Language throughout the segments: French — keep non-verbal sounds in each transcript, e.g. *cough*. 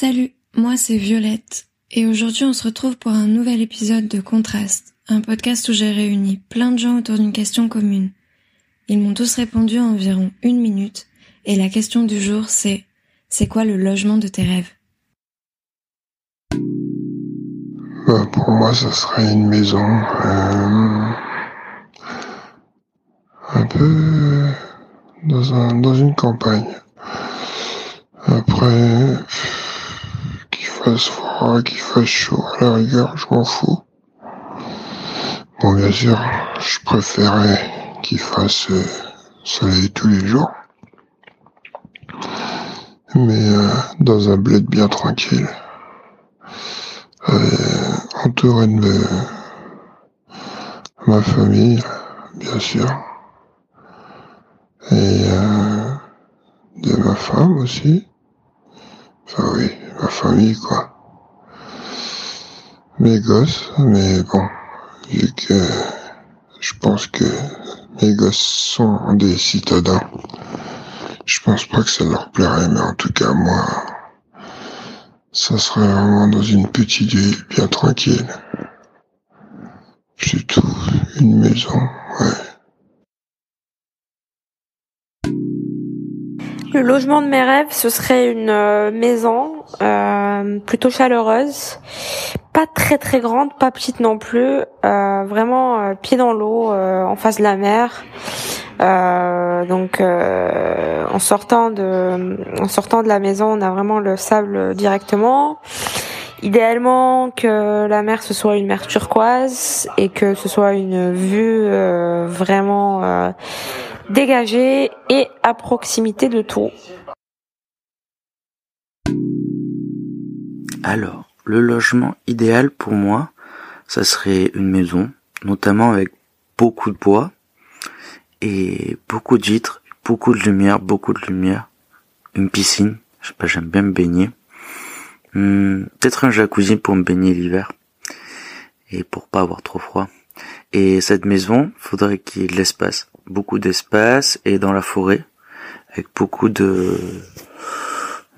Salut, moi c'est Violette, et aujourd'hui on se retrouve pour un nouvel épisode de Contraste, un podcast où j'ai réuni plein de gens autour d'une question commune. Ils m'ont tous répondu en environ une minute, et la question du jour c'est c'est quoi le logement de tes rêves? Bah, pour moi, ça serait une maison euh, un peu dans, un, dans une campagne. Après, froid, qu'il fasse chaud, à la rigueur, je m'en fous. Bon, bien sûr, je préférais qu'il fasse euh, soleil tous les jours. Mais euh, dans un bled bien tranquille. Euh, entouré de ma famille, bien sûr. Et de ma femme aussi. Enfin oui, ma famille quoi. Mes gosses, mais bon, vu que je pense que mes gosses sont des citadins, je pense pas que ça leur plairait, mais en tout cas moi, ça serait vraiment dans une petite ville bien tranquille. Tout, une maison, ouais. Le logement de mes rêves, ce serait une euh, maison euh, plutôt chaleureuse, pas très très grande, pas petite non plus, euh, vraiment euh, pied dans l'eau, euh, en face de la mer. Donc en sortant de en sortant de la maison, on a vraiment le sable directement. Idéalement que la mer ce soit une mer turquoise et que ce soit une vue vraiment dégagée et à proximité de tout. Alors, le logement idéal pour moi, ça serait une maison, notamment avec beaucoup de bois et beaucoup de vitres, beaucoup de lumière, beaucoup de lumière, une piscine, je j'aime bien me baigner, Hmm, peut-être un jacuzzi pour me baigner l'hiver et pour pas avoir trop froid. Et cette maison, faudrait qu'il y ait de l'espace, beaucoup d'espace et dans la forêt, avec beaucoup de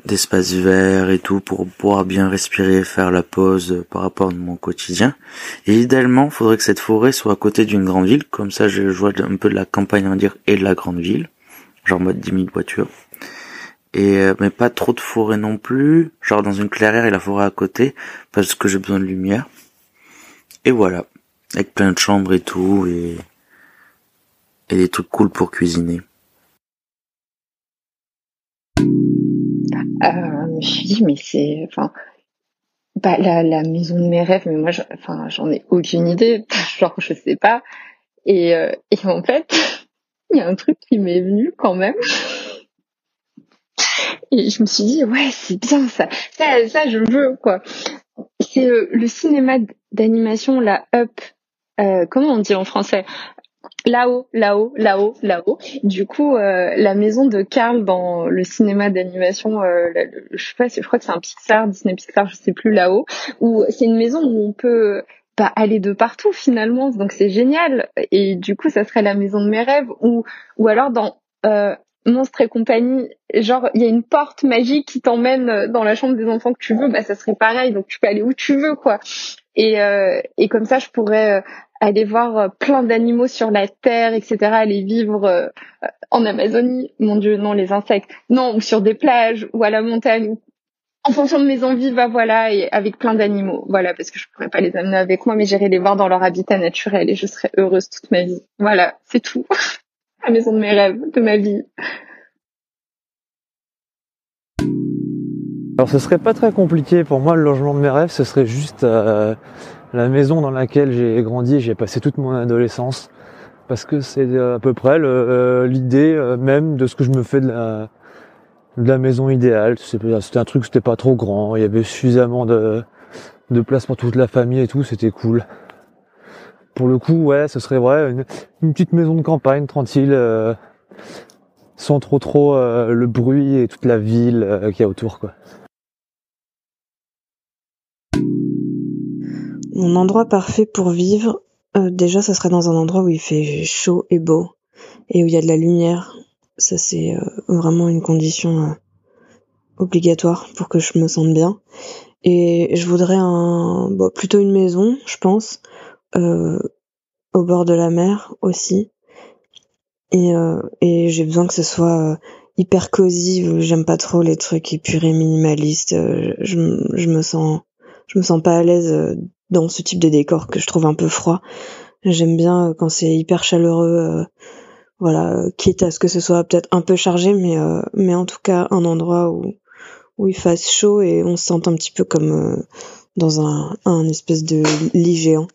d'espace vert et tout pour pouvoir bien respirer, faire la pause par rapport à mon quotidien. Et idéalement, faudrait que cette forêt soit à côté d'une grande ville, comme ça je vois un peu de la campagne on va et de la grande ville, genre mode 10 000 voitures. Et euh, mais pas trop de forêt non plus, genre dans une clairière et la forêt à côté, parce que j'ai besoin de lumière. Et voilà, avec plein de chambres et tout et et des trucs cool pour cuisiner. Euh, je me suis dit, mais c'est, enfin, bah, la, la maison de mes rêves, mais moi, je- enfin, j'en ai aucune idée. *laughs* Genre, je sais pas. Et, euh, et en fait, *laughs* il y a un truc qui m'est venu quand même. *laughs* Et je me suis dit, ouais, c'est bien ça. Ça, ça, je veux, quoi. C'est euh, le cinéma d'animation, la Up. Euh, comment on dit en français? Là-haut, là-haut, là-haut, là-haut. Du coup, euh, la maison de Karl dans le cinéma d'animation, euh, je sais pas, je crois que c'est un Pixar, Disney Pixar, je sais plus là-haut, où c'est une maison où on peut bah, aller de partout finalement, donc c'est génial. Et du coup, ça serait la maison de mes rêves, ou ou alors dans euh, Monstres et compagnie, genre il y a une porte magique qui t'emmène dans la chambre des enfants que tu veux, bah ça serait pareil, donc tu peux aller où tu veux quoi. Et euh, et comme ça, je pourrais euh, aller voir euh, plein d'animaux sur la terre, etc., aller vivre euh, en Amazonie, mon dieu, non, les insectes, non, ou sur des plages, ou à la montagne, en fonction de mes envies, va voilà, et avec plein d'animaux, voilà, parce que je pourrais pas les amener avec moi, mais j'irai les voir dans leur habitat naturel et je serai heureuse toute ma vie. Voilà, c'est tout. *laughs* la maison de mes rêves, de ma vie. Alors ce serait pas très compliqué pour moi le logement de mes rêves, ce serait juste euh, la maison dans laquelle j'ai grandi j'ai passé toute mon adolescence. Parce que c'est euh, à peu près euh, l'idée euh, même de ce que je me fais de la, de la maison idéale. C'était un truc, c'était pas trop grand, il y avait suffisamment de, de place pour toute la famille et tout, c'était cool. Pour le coup, ouais, ce serait vrai une, petite maison de campagne tranquille, euh, sans trop trop euh, le bruit et toute la ville qu'il y a autour, quoi. Mon endroit parfait pour vivre, euh, déjà, ça serait dans un endroit où il fait chaud et beau et où il y a de la lumière. Ça, c'est euh, vraiment une condition euh, obligatoire pour que je me sente bien. Et je voudrais un, bon, plutôt une maison, je pense, euh, au bord de la mer aussi. Et, euh, et j'ai besoin que ce soit euh, hyper cosy. J'aime pas trop les trucs épurés, minimalistes. Euh, je, je me sens, je me sens pas à l'aise dans ce type de décor que je trouve un peu froid. J'aime bien quand c'est hyper chaleureux. voilà, quitte à ce que ce soit peut-être un peu chargé, mais en tout cas un endroit où où il fasse chaud et on se sente un petit peu comme dans un, espèce de lit géant.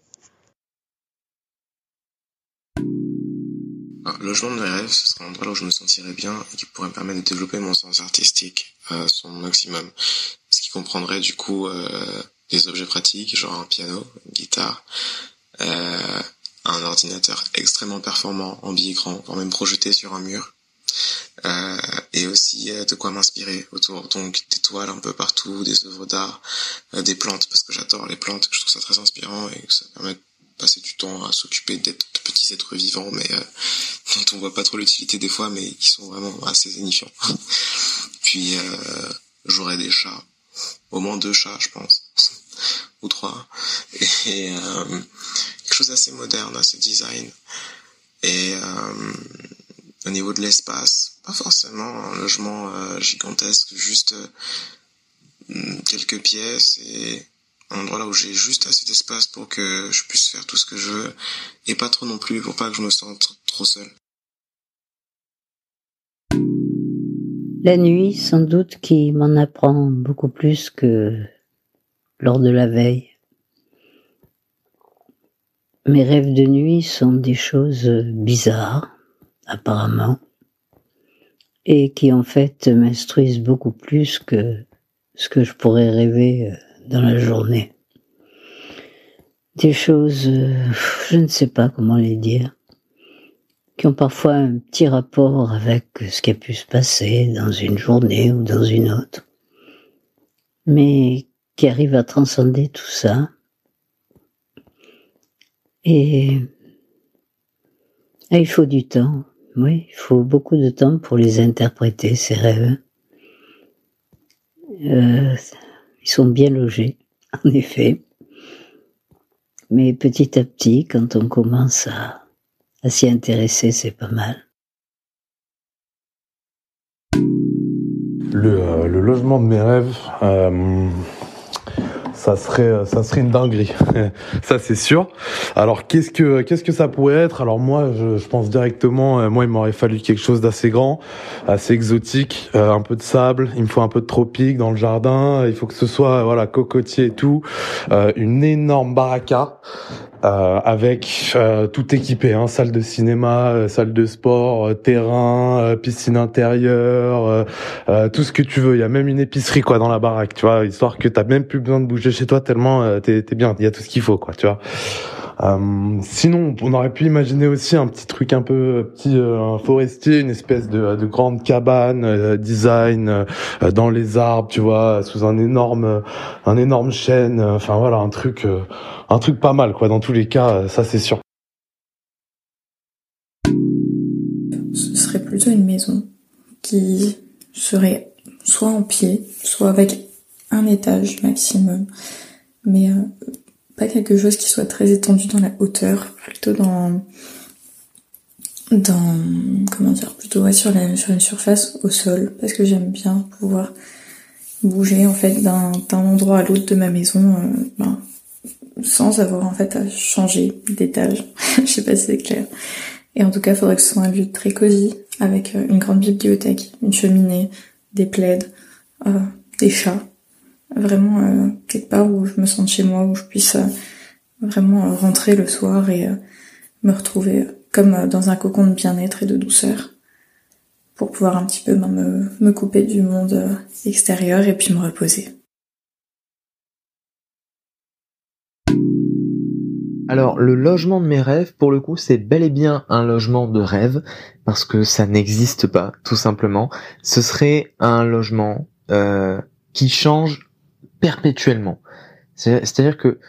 Un logement de mes rêves, ce serait un endroit où je me sentirais bien et qui pourrait me permettre de développer mon sens artistique à son maximum. Ce qui comprendrait du coup euh, des objets pratiques, genre un piano, une guitare, euh, un ordinateur extrêmement performant en bi-écran, voire même projeté sur un mur, euh, et aussi euh, de quoi m'inspirer autour. Donc des toiles un peu partout des œuvres d'art euh, des plantes parce que j'adore les plantes je trouve ça très inspirant et que ça permet passer du temps à s'occuper d'être de petits êtres vivants, mais euh, dont on voit pas trop l'utilité des fois, mais qui sont vraiment assez zénifiants. *laughs* Puis euh, j'aurais des chats, au moins deux chats, je pense, trois, et euh, quelque chose d'assez moderne, assez design. Et euh, au niveau de l'espace, pas forcément un logement euh, gigantesque, juste quelques pièces et un endroit là où j'ai juste assez d'espace pour que je puisse faire tout ce que je veux et pas trop non plus pour pas que je me sente trop seul. La nuit, sans doute, qui m'en apprend beaucoup plus que lors de la veille. Mes rêves de nuit sont des choses bizarres, apparemment, et qui en fait m'instruisent beaucoup plus que ce que je pourrais rêver euh, dans la journée. Des choses, euh, je ne sais pas comment les dire, qui ont parfois un petit rapport avec ce qui a pu se passer dans une journée ou dans une autre, mais qui arrivent à transcender tout ça. Et, et il faut du temps, oui, il faut beaucoup de temps pour les interpréter, ces rêves. Euh, ils sont bien logés, *laughs* en effet. Mais petit à petit, quand on commence à, à s'y intéresser, c'est pas mal. Le, euh, le, logement de mes rêves, euh, ça serait ça serait une dinguerie. *laughs* Ça c'est sûr. Alors qu'est-ce que qu'est-ce que ça pourrait être? Alors moi je, je pense directement euh, moi il m'aurait fallu quelque chose d'assez grand assez exotique euh, un peu de sable il me faut un peu de tropique dans le jardin il faut que ce soit voilà cocotier et tout euh, une énorme baraka euh, avec euh, tout équipé, hein, salle de cinéma, euh, salle de sport, terrain, piscine intérieure, tout ce que tu veux. Il y a même une épicerie quoi dans la baraque, tu vois, histoire que t'as même plus besoin de bouger chez toi tellement t'es es bien. Il y a tout ce qu'il faut quoi, tu vois. Euh, sinon, on aurait pu imaginer aussi un petit truc un peu petit euh, forestier, une espèce de, de grande cabane euh, design dans les arbres, tu vois, sous un énorme un énorme chêne. Enfin voilà, un truc un truc pas mal quoi. Dans tous les cas, ça c'est sûr. Ce serait plutôt une maison qui serait soit en pied, soit avec un étage maximum, mais pas quelque chose qui soit très étendu dans la hauteur, plutôt dans dans comment dire plutôt ouais, sur une surface au sol parce que j'aime bien pouvoir bouger en fait d'un endroit à l'autre de ma maison euh, ben, sans avoir en fait à changer d'étage. *laughs* Je sais pas si c'est clair. Et en tout cas, il faudrait que ce soit un lieu très cosy avec euh, une grande bibliothèque, une cheminée, des plaids, euh, des chats vraiment euh, quelque part où je me sente chez moi, où je puisse euh, vraiment euh, rentrer le soir et me retrouver comme dans un cocon de bien-être et de douceur pour pouvoir un petit peu me, me couper du monde extérieur et puis me reposer. Alors le logement de mes rêves, pour le coup, c'est bel et bien un logement de rêve parce que ça n'existe pas, tout simplement. Ce serait un logement qui change perpétuellement. C'est-à-dire que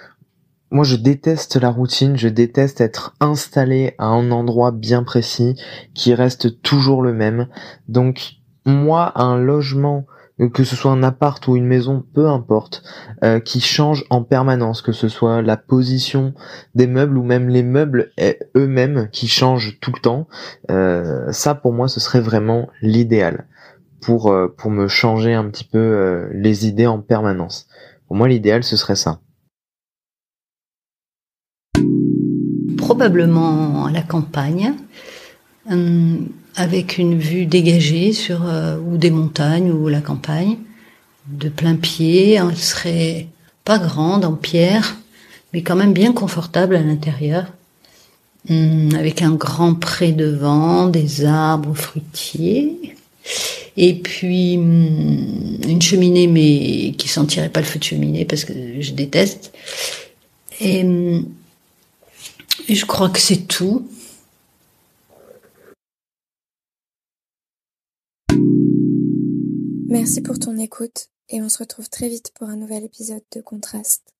moi je déteste la routine, je déteste être installé à un endroit bien précis qui reste toujours le même. Donc moi un logement que ce soit un appart ou une maison, peu importe, euh, qui change en permanence, que ce soit la position des meubles ou même les meubles eux-mêmes qui changent tout le temps. Euh, ça, pour moi, ce serait vraiment l'idéal pour euh, pour me changer un petit peu les idées en permanence. Pour moi, l'idéal, ce serait ça. Probablement à la campagne. Hum, avec une vue dégagée sur euh, ou des montagnes ou la campagne, de plein pied. Elle serait pas grande en pierre, mais quand même bien confortable à l'intérieur, avec un grand pré devant, des arbres fruitiers. Et puis hum, une cheminée, mais qui sentirait pas le feu de cheminée parce que je déteste. Hum, et je crois que c'est tout. Merci pour ton écoute et on se retrouve très vite pour un nouvel épisode de Contraste.